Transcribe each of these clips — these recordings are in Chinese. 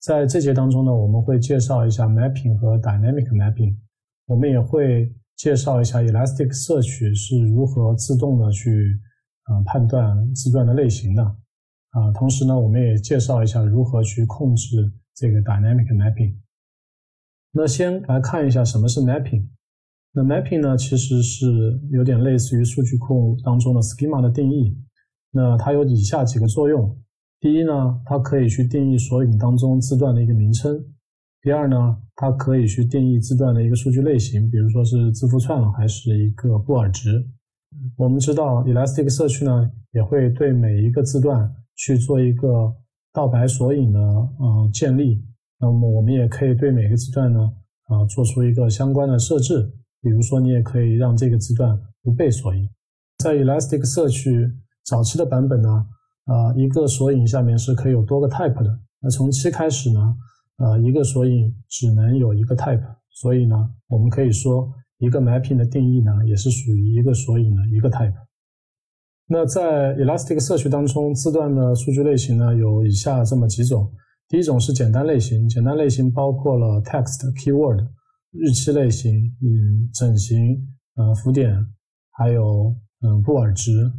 在这节当中呢，我们会介绍一下 mapping 和 dynamic mapping，我们也会介绍一下 Elasticsearch 是如何自动的去啊判断字段的类型的啊。同时呢，我们也介绍一下如何去控制这个 dynamic mapping。那先来看一下什么是 mapping。那 mapping 呢，其实是有点类似于数据库当中的 schema 的定义。那它有以下几个作用：第一呢，它可以去定义索引当中字段的一个名称；第二呢，它可以去定义字段的一个数据类型，比如说是字符串还是一个布尔值。我们知道 Elasticsearch 呢，也会对每一个字段去做一个道白索引的呃建立。那么我们也可以对每个字段呢，啊，做出一个相关的设置。比如说，你也可以让这个字段不被索引。在 Elasticsearch 早期的版本呢，啊，一个索引下面是可以有多个 type 的。那从七开始呢，呃，一个索引只能有一个 type。所以呢，我们可以说，一个 mapping 的定义呢，也是属于一个索引的一个 type。那在 Elasticsearch 当中，字段的数据类型呢，有以下这么几种。第一种是简单类型，简单类型包括了 text、keyword、日期类型、嗯整形、呃浮点，还有嗯布尔值。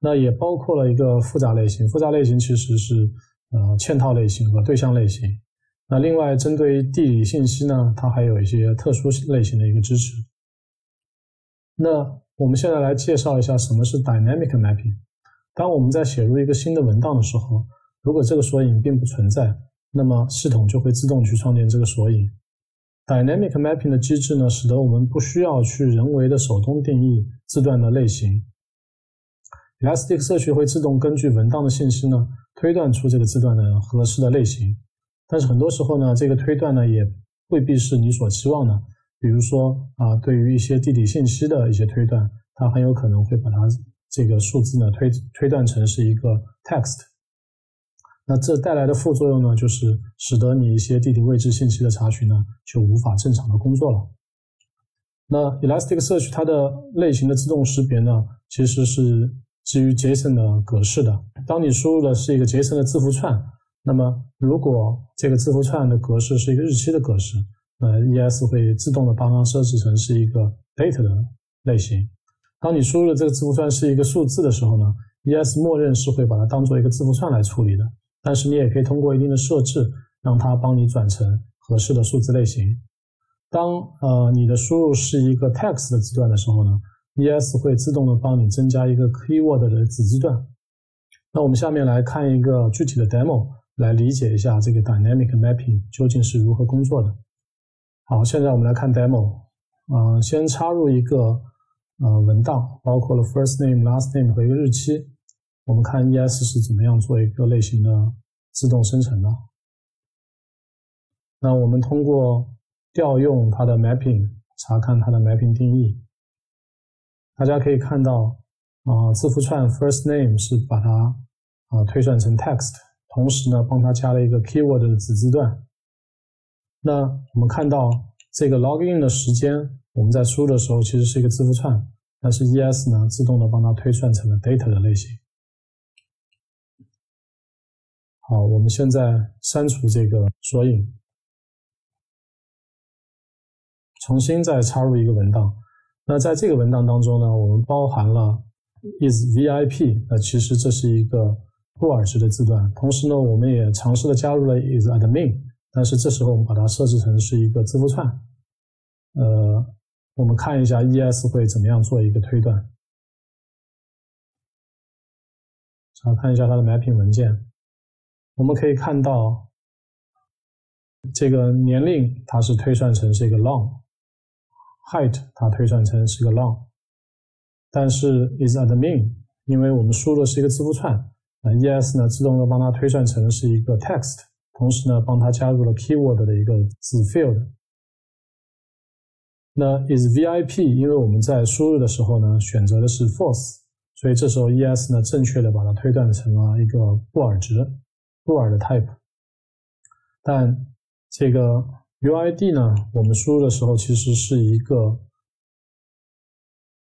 那也包括了一个复杂类型，复杂类型其实是呃嵌套类型和对象类型。那另外针对地理信息呢，它还有一些特殊类型的一个支持。那我们现在来介绍一下什么是 dynamic mapping。当我们在写入一个新的文档的时候，如果这个索引并不存在，那么系统就会自动去创建这个索引。Dynamic mapping 的机制呢，使得我们不需要去人为的手动定义字段的类型。Elasticsearch 会自动根据文档的信息呢，推断出这个字段的合适的类型。但是很多时候呢，这个推断呢，也未必是你所期望的。比如说啊，对于一些地理信息的一些推断，它很有可能会把它这个数字呢推推断成是一个 text。那这带来的副作用呢，就是使得你一些地理位置信息的查询呢，就无法正常的工作了。那 Elasticsearch 它的类型的自动识别呢，其实是基于 JSON 的格式的。当你输入的是一个 JSON 的字符串，那么如果这个字符串的格式是一个日期的格式，那 ES 会自动的帮它设置成是一个 date 的类型。当你输入的这个字符串是一个数字的时候呢，ES 默认是会把它当做一个字符串来处理的。但是你也可以通过一定的设置，让它帮你转成合适的数字类型。当呃你的输入是一个 text 的字段的时候呢，ES 会自动的帮你增加一个 keyword 的子字段。那我们下面来看一个具体的 demo，来理解一下这个 dynamic mapping 究竟是如何工作的。好，现在我们来看 demo。嗯，先插入一个呃文档，包括了 first name、last name 和一个日期。我们看 ES 是怎么样做一个类型的自动生成的。那我们通过调用它的 mapping 查看它的 mapping 定义。大家可以看到，啊，字符串 first name 是把它啊推算成 text，同时呢帮它加了一个 keyword 的子字段。那我们看到这个 login 的时间，我们在输入的时候其实是一个字符串，但是 ES 呢自动的帮它推算成了 data 的类型。好，我们现在删除这个索引，重新再插入一个文档。那在这个文档当中呢，我们包含了 is VIP，那其实这是一个布尔值的字段。同时呢，我们也尝试的加入了 is admin，但是这时候我们把它设置成是一个字符串。呃，我们看一下 ES 会怎么样做一个推断。查看一下它的 mapping 文件。我们可以看到，这个年龄它是推算成是一个 long height 它推算成是个 long，但是 is admin，因为我们输入的是一个字符串，那 ES 呢自动的帮它推算成是一个 text，同时呢帮它加入了 keyword 的一个子 field。那 is VIP，因为我们在输入的时候呢选择的是 false，所以这时候 ES 呢正确的把它推断成了一个布尔值。布尔的 type，但这个 UID 呢，我们输入的时候其实是一个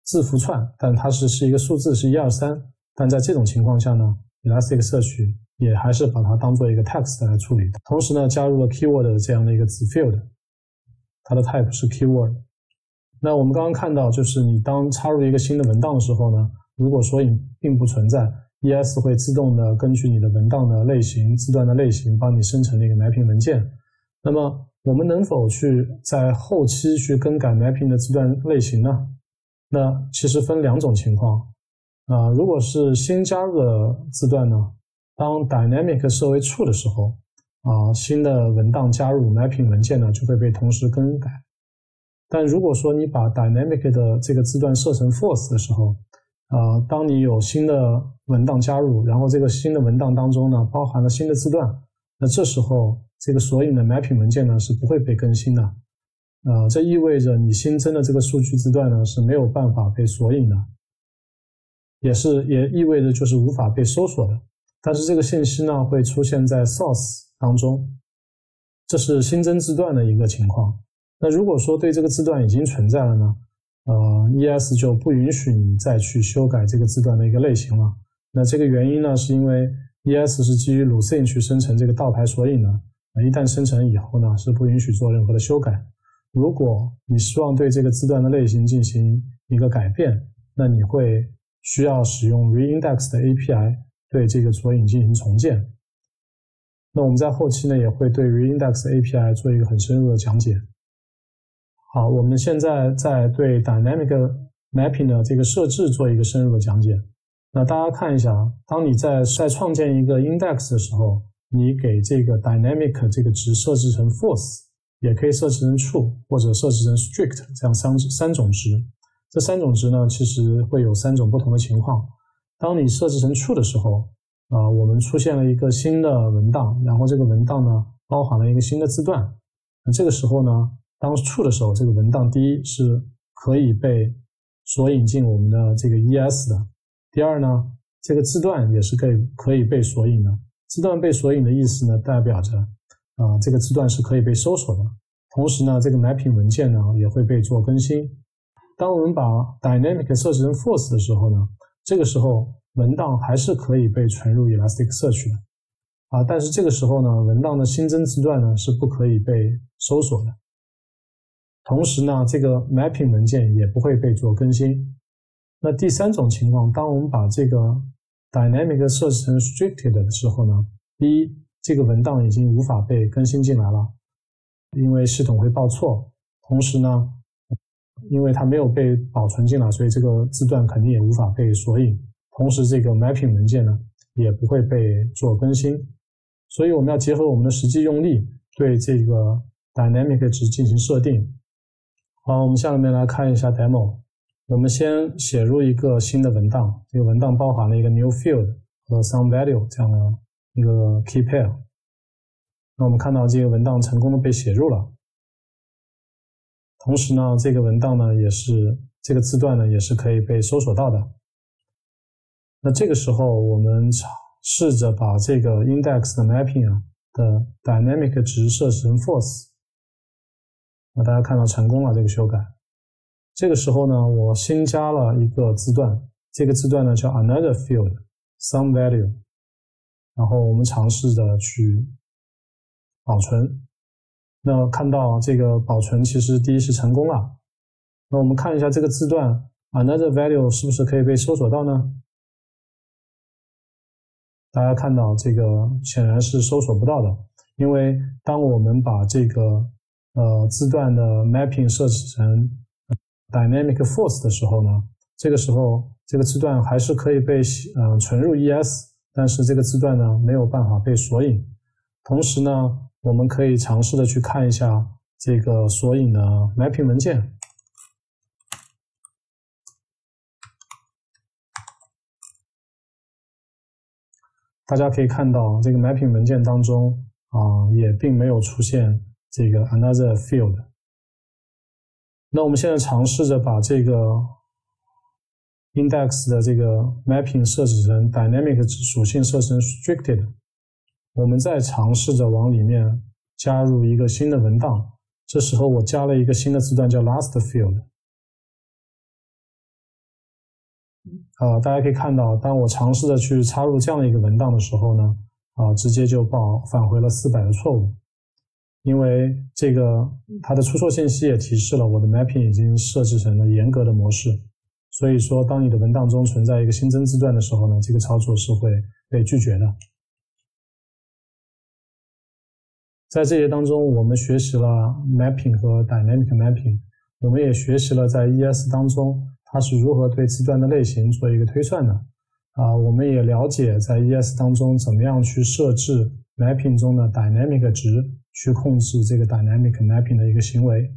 字符串，但它是是一个数字，是一二三。但在这种情况下呢，Elastic 摄取也还是把它当做一个 text 来处理。同时呢，加入了 keyword 这样的一个子 field，它的 type 是 keyword。那我们刚刚看到，就是你当插入一个新的文档的时候呢，如果索引并不存在，ES 会自动的根据你的文档的类型、字段的类型，帮你生成那个 mapping 文件。那么我们能否去在后期去更改 mapping 的字段类型呢？那其实分两种情况。啊，如果是新加入的字段呢，当 dynamic 设为 true 的时候，啊，新的文档加入 mapping 文件呢就会被同时更改。但如果说你把 dynamic 的这个字段设成 false 的时候，啊，当你有新的文档加入，然后这个新的文档当中呢包含了新的字段，那这时候这个索引的 mapping 文件呢是不会被更新的，啊，这意味着你新增的这个数据字段呢是没有办法被索引的，也是也意味着就是无法被搜索的，但是这个信息呢会出现在 source 当中，这是新增字段的一个情况。那如果说对这个字段已经存在了呢，呃，ES 就不允许你再去修改这个字段的一个类型了。那这个原因呢，是因为 ES 是基于 Lucene 去生成这个倒排索引的，一旦生成以后呢，是不允许做任何的修改。如果你希望对这个字段的类型进行一个改变，那你会需要使用 Reindex 的 API 对这个索引进行重建。那我们在后期呢，也会对 Reindex API 做一个很深入的讲解。好，我们现在在对 dynamic mapping 的这个设置做一个深入的讲解。那大家看一下啊，当你在在创建一个 index 的时候，你给这个 dynamic 这个值设置成 false，也可以设置成 true，或者设置成 strict 这样三三种值。这三种值呢，其实会有三种不同的情况。当你设置成 true 的时候，啊，我们出现了一个新的文档，然后这个文档呢包含了一个新的字段。那这个时候呢？当 true 的时候，这个文档第一是可以被索引进我们的这个 ES 的。第二呢，这个字段也是可以可以被索引的。字段被索引的意思呢，代表着啊这个字段是可以被搜索的。同时呢，这个 mapping 文件呢也会被做更新。当我们把 dynamic 设置成 false 的时候呢，这个时候文档还是可以被存入 Elasticsearch 的啊。但是这个时候呢，文档的新增字段呢是不可以被搜索的。同时呢，这个 mapping 文件也不会被做更新。那第三种情况，当我们把这个 dynamic 设置成 restricted 的时候呢，第一，这个文档已经无法被更新进来了，因为系统会报错。同时呢，因为它没有被保存进来，所以这个字段肯定也无法被索引。同时，这个 mapping 文件呢，也不会被做更新。所以，我们要结合我们的实际用例，对这个 dynamic 值进行设定。好，我们下面来看一下 demo。我们先写入一个新的文档，这个文档包含了一个 new field 和 some value 这样的一个 key pair。那我们看到这个文档成功的被写入了。同时呢，这个文档呢也是这个字段呢也是可以被搜索到的。那这个时候，我们尝试着把这个 index 的 mapping 啊的 dynamic 值设成 false。那大家看到成功了这个修改，这个时候呢，我新加了一个字段，这个字段呢叫 another field some value，然后我们尝试着去保存，那看到这个保存其实第一是成功了，那我们看一下这个字段 another value 是不是可以被搜索到呢？大家看到这个显然是搜索不到的，因为当我们把这个呃，字段的 mapping 设置成 dynamic force 的时候呢，这个时候这个字段还是可以被呃存入 ES，但是这个字段呢没有办法被索引。同时呢，我们可以尝试的去看一下这个索引的 mapping 文件。大家可以看到，这个 mapping 文件当中啊，也并没有出现。这个 another field，那我们现在尝试着把这个 index 的这个 mapping 设置成 dynamic 属性设置成 restricted，我们再尝试着往里面加入一个新的文档，这时候我加了一个新的字段叫 last field，啊，大家可以看到，当我尝试着去插入这样的一个文档的时候呢，啊，直接就报返回了四百的错误，因为这个它的出错信息也提示了我的 mapping 已经设置成了严格的模式，所以说当你的文档中存在一个新增字段的时候呢，这个操作是会被拒绝的。在这些当中，我们学习了 mapping 和 dynamic mapping，我们也学习了在 ES 当中它是如何对字段的类型做一个推算的。啊，我们也了解在 ES 当中怎么样去设置 mapping 中的 dynamic 值，去控制这个 dynamic mapping 的一个行为。